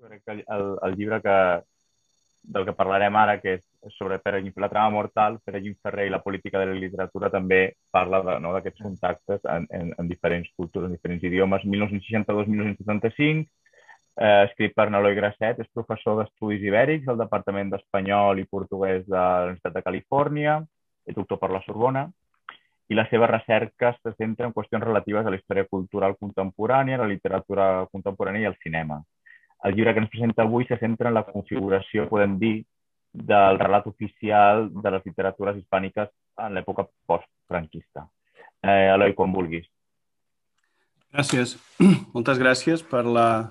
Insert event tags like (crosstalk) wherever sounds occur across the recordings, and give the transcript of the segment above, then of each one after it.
Crec que el, el llibre que, del que parlarem ara, que és sobre Pere la trama mortal, Pere Guim Ferrer i la política de la literatura, també parla d'aquests no, contactes en, en, en diferents cultures, en diferents idiomes. 1962-1975, eh, escrit per Neloi Grasset, és professor d'Estudis Ibèrics al Departament d'Espanyol i Portuguès de la Universitat de Califòrnia, és doctor per la Sorbona, i la seva recerca se centra en qüestions relatives a la història cultural contemporània, la literatura contemporània i el cinema. El llibre que ens presenta avui se centra en la configuració, podem dir, del relat oficial de les literatures hispàniques en l'època post-franquista. Eh, Eloi, quan vulguis. Gràcies. (clears throat) Moltes gràcies per la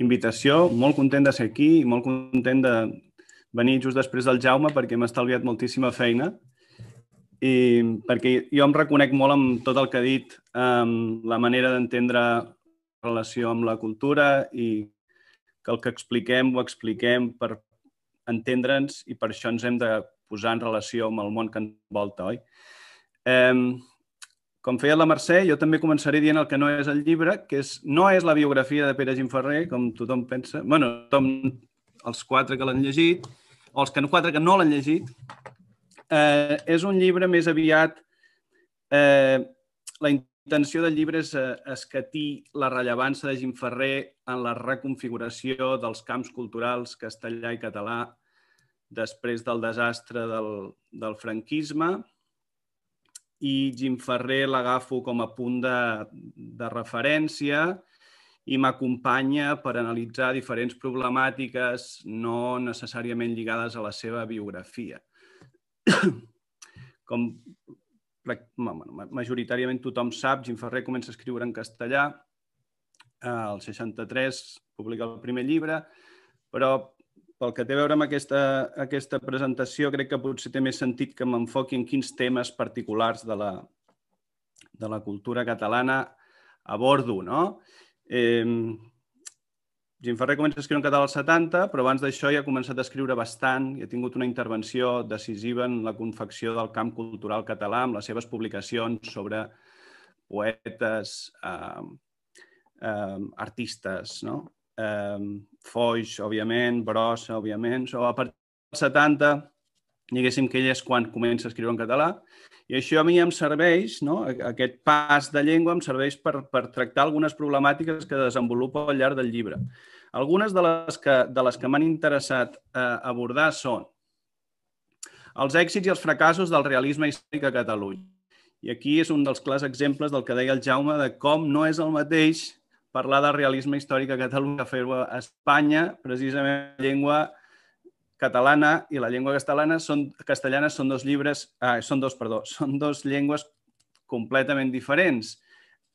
invitació. Molt content de ser aquí i molt content de venir just després del Jaume perquè m'ha estalviat moltíssima feina i perquè jo em reconec molt amb tot el que ha dit, amb la manera d'entendre relació amb la cultura i que el que expliquem ho expliquem per entendre'ns i per això ens hem de posar en relació amb el món que ens volta, oi? Com feia la Mercè, jo també començaré dient el que no és el llibre, que és, no és la biografia de Pere Gimferrer, com tothom pensa. bueno, tothom, els quatre que l'han llegit, o els que, quatre que no l'han llegit. Eh, és un llibre més aviat... Eh, la intenció del llibre és eh, escatir la rellevància de Gimferrer en la reconfiguració dels camps culturals castellà i català després del desastre del, del franquisme, i Jim Ferrer l'agafo com a punt de, de referència i m'acompanya per analitzar diferents problemàtiques no necessàriament lligades a la seva biografia. (coughs) Com majoritàriament tothom sap, Jim Ferrer comença a escriure en castellà, el 63 publica el primer llibre, però pel que té a veure amb aquesta, aquesta presentació, crec que potser té més sentit que m'enfoqui en quins temes particulars de la, de la cultura catalana abordo. No? Eh, Jim Ferrer comença a escriure en català als 70, però abans d'això ja ha començat a escriure bastant i ha tingut una intervenció decisiva en la confecció del camp cultural català amb les seves publicacions sobre poetes, eh, eh, artistes, no? eh, Foix, òbviament, Brossa, òbviament, o a partir dels 70, diguéssim que ell és quan comença a escriure en català, i això a mi em serveix, no? aquest pas de llengua em serveix per, per tractar algunes problemàtiques que desenvolupo al llarg del llibre. Algunes de les que, de les que m'han interessat eh, abordar són els èxits i els fracassos del realisme històric a Catalunya. I aquí és un dels clars exemples del que deia el Jaume de com no és el mateix parlar de realisme històric a Catalunya, fer-ho a Espanya, precisament llengua catalana i la llengua castellana són, castellana són dos llibres, ah, són dos, perdó, (laughs) són dos llengües completament diferents.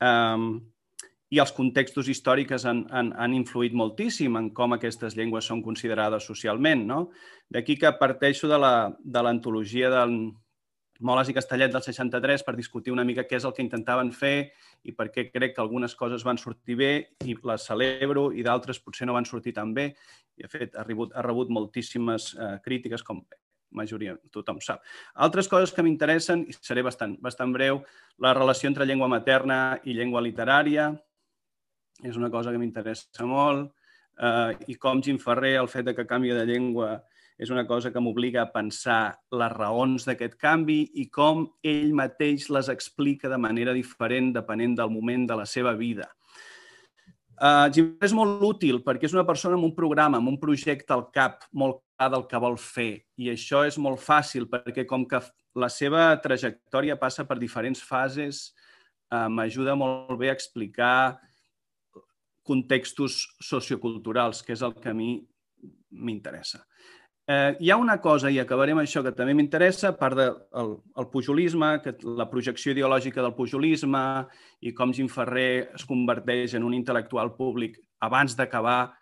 Um, I els contextos històrics han, han, han influït moltíssim en com aquestes llengües són considerades socialment. No? D'aquí que parteixo de l'antologia de del, Moles i Castellet del 63 per discutir una mica què és el que intentaven fer i per què crec que algunes coses van sortir bé i les celebro i d'altres potser no van sortir tan bé. I, de fet, ha rebut, ha rebut moltíssimes eh, crítiques, com majoria, tothom sap. Altres coses que m'interessen, i seré bastant, bastant breu, la relació entre llengua materna i llengua literària, és una cosa que m'interessa molt, eh, i com Jim Ferrer, el fet de que canvia de llengua és una cosa que m'obliga a pensar les raons d'aquest canvi i com ell mateix les explica de manera diferent depenent del moment de la seva vida. Uh, és molt útil perquè és una persona amb un programa, amb un projecte al cap molt clar del que vol fer. I això és molt fàcil perquè com que la seva trajectòria passa per diferents fases, uh, m'ajuda molt bé a explicar contextos socioculturals, que és el que a mi m'interessa. Eh, hi ha una cosa, i acabarem això, que també m'interessa, a part del de, el pujolisme, que la projecció ideològica del pujolisme i com Jim Ferrer es converteix en un intel·lectual públic abans d'acabar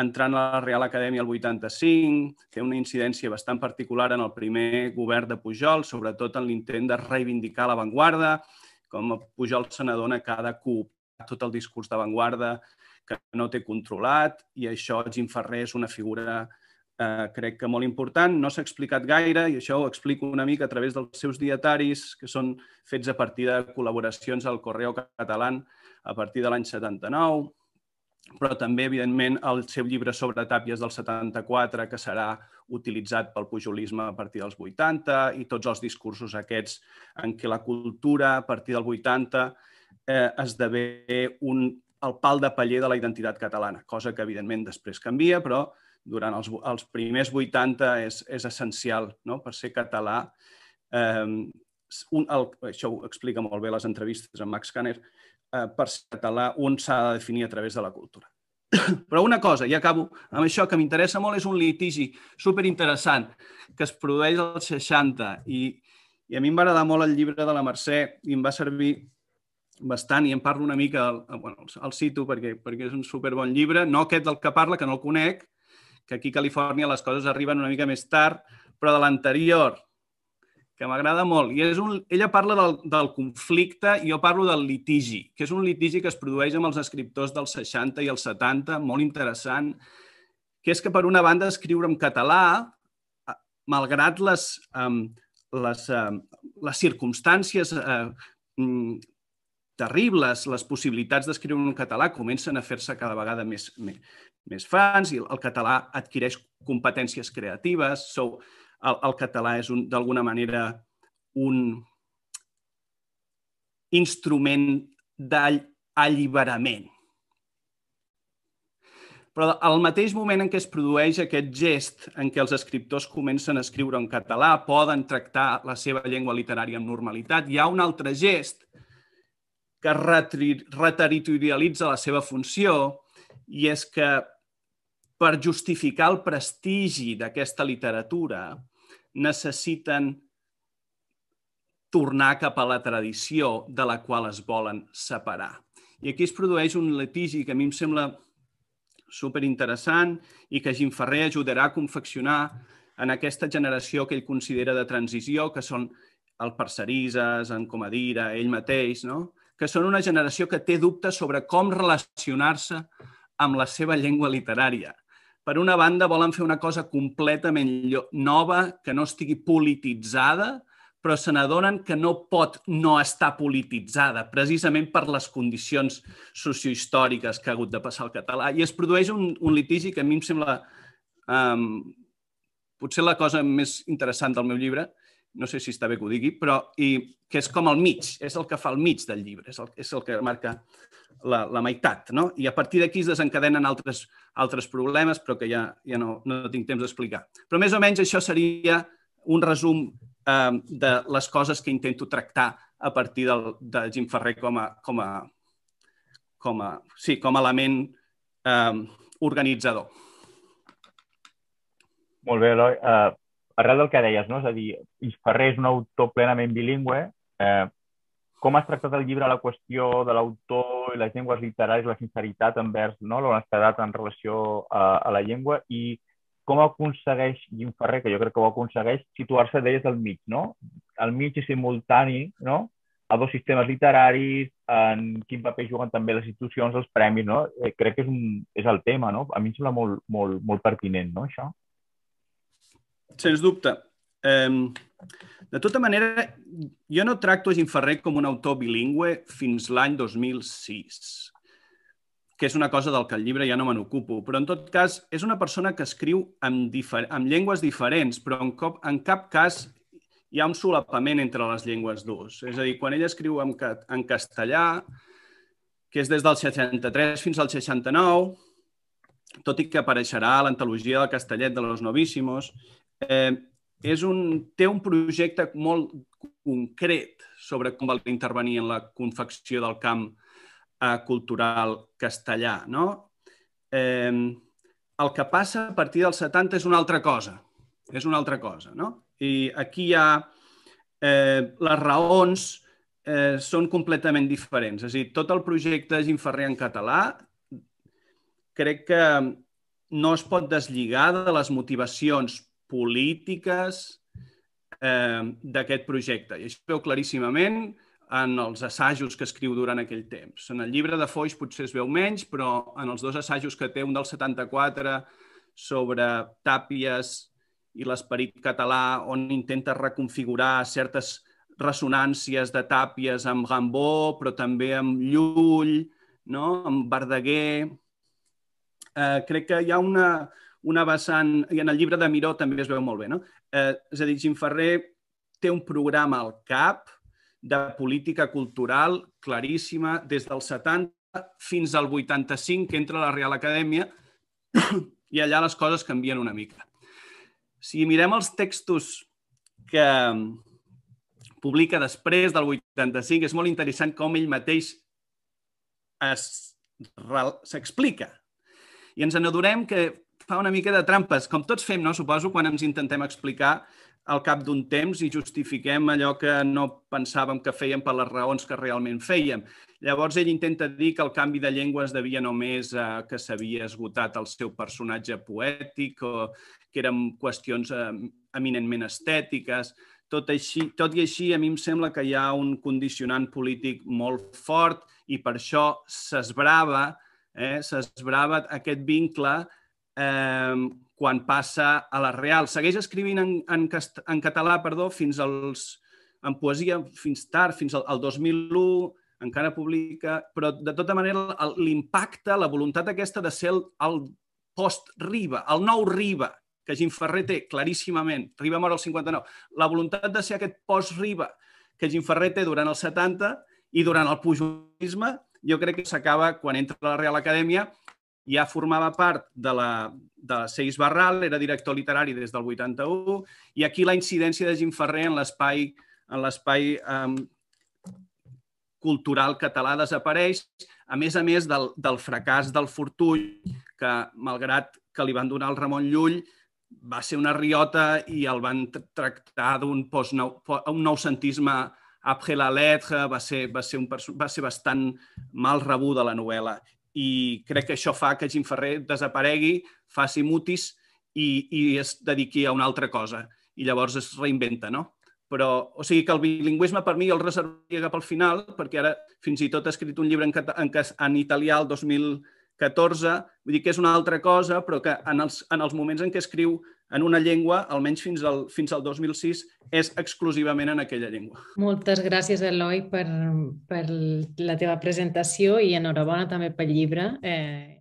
entrant a la Real Acadèmia el 85, té una incidència bastant particular en el primer govern de Pujol, sobretot en l'intent de reivindicar l'avantguarda, com Pujol se n'adona cada cop tot el discurs d'avantguarda que no té controlat, i això Jim Ferrer és una figura crec que molt important. No s'ha explicat gaire i això ho explico una mica a través dels seus dietaris, que són fets a partir de col·laboracions al Correo Català a partir de l'any 79. però també, evidentment, el seu llibre sobre Tàpies del 74, que serà utilitzat pel pujolisme a partir dels 80, i tots els discursos aquests en què la cultura, a partir del 80, eh, esdevé un, el pal de paller de la identitat catalana, cosa que, evidentment, després canvia, però durant els, els primers 80 és, és essencial no? per ser català. Eh, un, el, això ho explica molt bé les entrevistes amb Max Kanner, eh, per ser català un s'ha de definir a través de la cultura. (clears throat) Però una cosa, i acabo amb això, que m'interessa molt, és un litigi superinteressant que es produeix als 60 i, i a mi em va agradar molt el llibre de la Mercè i em va servir bastant i en parlo una mica, bueno, el cito perquè, perquè és un superbon llibre, no aquest del que parla, que no el conec, que aquí a Califòrnia les coses arriben una mica més tard, però de l'anterior, que m'agrada molt. I és un, ella parla del, del conflicte i jo parlo del litigi, que és un litigi que es produeix amb els escriptors dels 60 i els 70, molt interessant, que és que per una banda escriure en català, malgrat les, um, les, um, les circumstàncies uh, um, terribles, les possibilitats d'escriure en català comencen a fer-se cada vegada més, més, més fans i el català adquireix competències creatives. So, el, el català és d'alguna manera un instrument d'alliberament. Però al mateix moment en què es produeix aquest gest en què els escriptors comencen a escriure en català, poden tractar la seva llengua literària amb normalitat, hi ha un altre gest que reterritorialitza la seva funció i és que per justificar el prestigi d'aquesta literatura, necessiten tornar cap a la tradició de la qual es volen separar. I aquí es produeix un litigi que a mi em sembla superinteressant i que Jim Ferrer ajudarà a confeccionar en aquesta generació que ell considera de transició, que són el Parcerises, en Comadira, ell mateix, no? que són una generació que té dubtes sobre com relacionar-se amb la seva llengua literària per una banda, volen fer una cosa completament nova, que no estigui polititzada, però se n'adonen que no pot no estar polititzada, precisament per les condicions sociohistòriques que ha hagut de passar el català. I es produeix un, un litigi que a mi em sembla um, potser la cosa més interessant del meu llibre, no sé si està bé que ho digui, però i, que és com el mig, és el que fa el mig del llibre, és el, és el que marca la, la meitat, no? I a partir d'aquí es desencadenen altres, altres problemes, però que ja, ja no, no tinc temps d'explicar. Però més o menys això seria un resum eh, de les coses que intento tractar a partir del, de Jim Ferrer com a, com a, com a, sí, com a element eh, organitzador. Molt bé, Eloi. Uh, arrel del que deies, no? és a dir, Ferrer és un autor plenament bilingüe, eh, com has tractat el llibre la qüestió de l'autor i les llengües literàries, la sinceritat envers no? l'honestedat en relació a, a la llengua i com aconsegueix Guim Ferrer, que jo crec que ho aconsegueix, situar-se d'elles al mig, no? Al mig i simultani, no? a dos sistemes literaris, en quin paper juguen també les institucions, els premis, no? Eh, crec que és, un, és el tema, no? A mi em sembla molt, molt, molt pertinent, no, això? Sens dubte. De tota manera, jo no tracto Jim Ferrer com un autor bilingüe fins l'any 2006, que és una cosa del que el llibre ja no me n'ocupo, però en tot cas és una persona que escriu amb, amb llengües diferents, però en, cop, en cap cas hi ha un solapament entre les llengües dues. És a dir, quan ell escriu en, en castellà, que és des del 63 fins al 69, tot i que apareixerà a l'antologia del Castellet de los Novíssimos, eh, és un, té un projecte molt concret sobre com va intervenir en la confecció del camp eh, cultural castellà. No? Eh, el que passa a partir dels 70 és una altra cosa. És una altra cosa. No? I aquí hi ha eh, les raons eh, són completament diferents. És a dir, tot el projecte Ginferrer en català crec que no es pot deslligar de les motivacions polítiques eh, d'aquest projecte. I això es veu claríssimament en els assajos que escriu durant aquell temps. En el llibre de Foix potser es veu menys, però en els dos assajos que té, un del 74 sobre tàpies i l'esperit català, on intenta reconfigurar certes ressonàncies de tàpies amb Gambó, però també amb Llull, no? amb Verdaguer, eh, crec que hi ha una, una vessant, i en el llibre de Miró també es veu molt bé, no? Eh, és a dir, Gimferrer té un programa al CAP de política cultural claríssima des del 70 fins al 85, que entra a la Real Acadèmia, (coughs) i allà les coses canvien una mica. Si mirem els textos que publica després del 85, és molt interessant com ell mateix s'explica. I ens n'adonem que fa una mica de trampes, com tots fem, no? suposo, quan ens intentem explicar al cap d'un temps i justifiquem allò que no pensàvem que fèiem per les raons que realment fèiem. Llavors ell intenta dir que el canvi de llengua es devia només a que s'havia esgotat el seu personatge poètic o que eren qüestions eh, eminentment estètiques. Tot, així, tot i així, a mi em sembla que hi ha un condicionant polític molt fort i per això s'esbrava eh, s'esbrava aquest vincle eh, quan passa a la Real. Segueix escrivint en, en, en català perdó, fins als, en poesia fins tard, fins al, al 2001, encara publica, però de tota manera l'impacte, la voluntat aquesta de ser el, el post-Riba, el nou Riba, que Ferrer té claríssimament, Riba mor al 59, la voluntat de ser aquest post-Riba que Ferrer té durant els 70 i durant el pujolisme, jo crec que s'acaba quan entra a la Real Acadèmia ja formava part de la, de Seix Barral, era director literari des del 81, i aquí la incidència de Jim Ferrer en l'espai en l'espai um, cultural català desapareix, a més a més del, del fracàs del Fortull, que malgrat que li van donar el Ramon Llull, va ser una riota i el van tractar d'un un noucentisme après la lettre, va ser, va, ser un, va ser bastant mal rebuda la novel·la i crec que això fa que Jim Ferrer desaparegui, faci mutis i, i es dediqui a una altra cosa. I llavors es reinventa, no? Però, o sigui que el bilingüisme per mi el reservaria cap al final, perquè ara fins i tot ha escrit un llibre en, en, en italià el 2014, vull dir que és una altra cosa, però que en els, en els moments en què escriu en una llengua, almenys fins al, fins al 2006, és exclusivament en aquella llengua. Moltes gràcies, Eloi, per, per la teva presentació i enhorabona també pel llibre. Eh,